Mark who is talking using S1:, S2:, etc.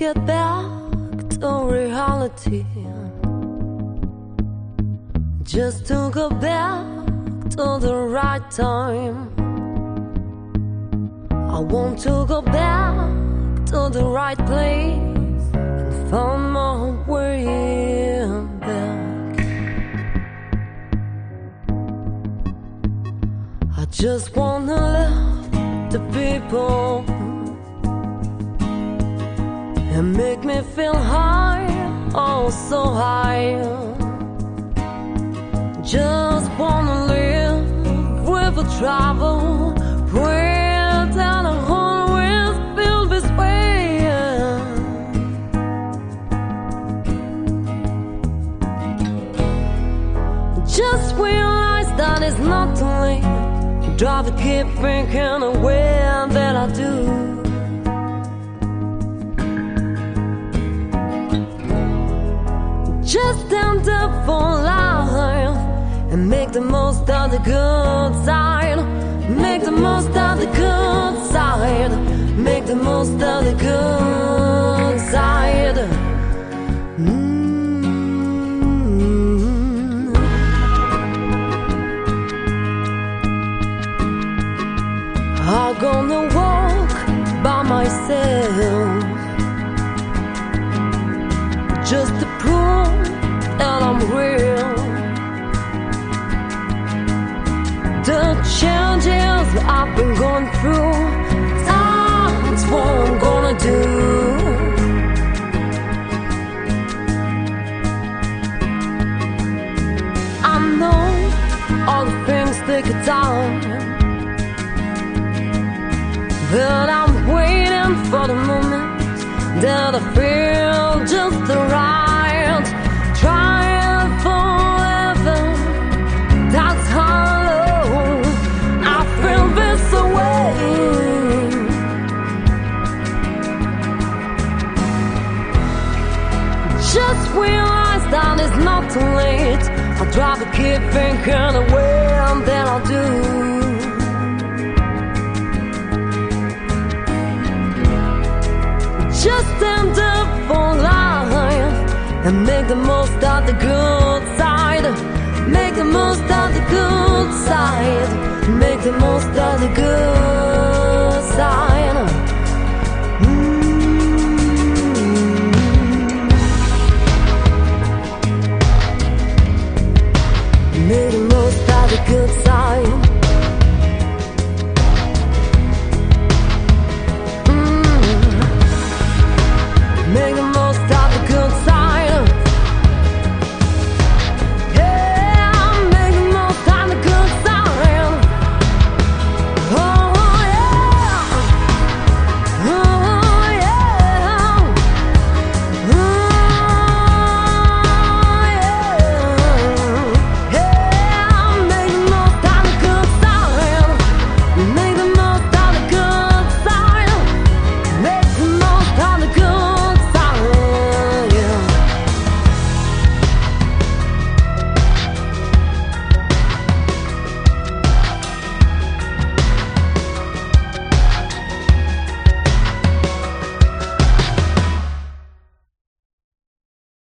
S1: get back to reality. Just to go back to the right time. I want to go back to the right place and find my way back. I just wanna love the people and make me feel high, oh so high. Just wanna live with a travel, without a home with filled this way. Just realize that it's not too late. Drive to keep thinking the way that I do. Just stand up for life and make the most of the good side. Make the most of the good side. Make the most of the good side. Mm. I'm gonna walk by myself just to prove that I'm real. The changes I've been going through, that's what I'm gonna do. I know all the things they a time, but I'm waiting for the moment that I feel just the right. Trying forever, that's hollow. I feel this away. Just realize that it's not too late. I'd rather keep thinking the way then I'll do. And make the most of the good side. Make the most of the good side. Make the most of the good.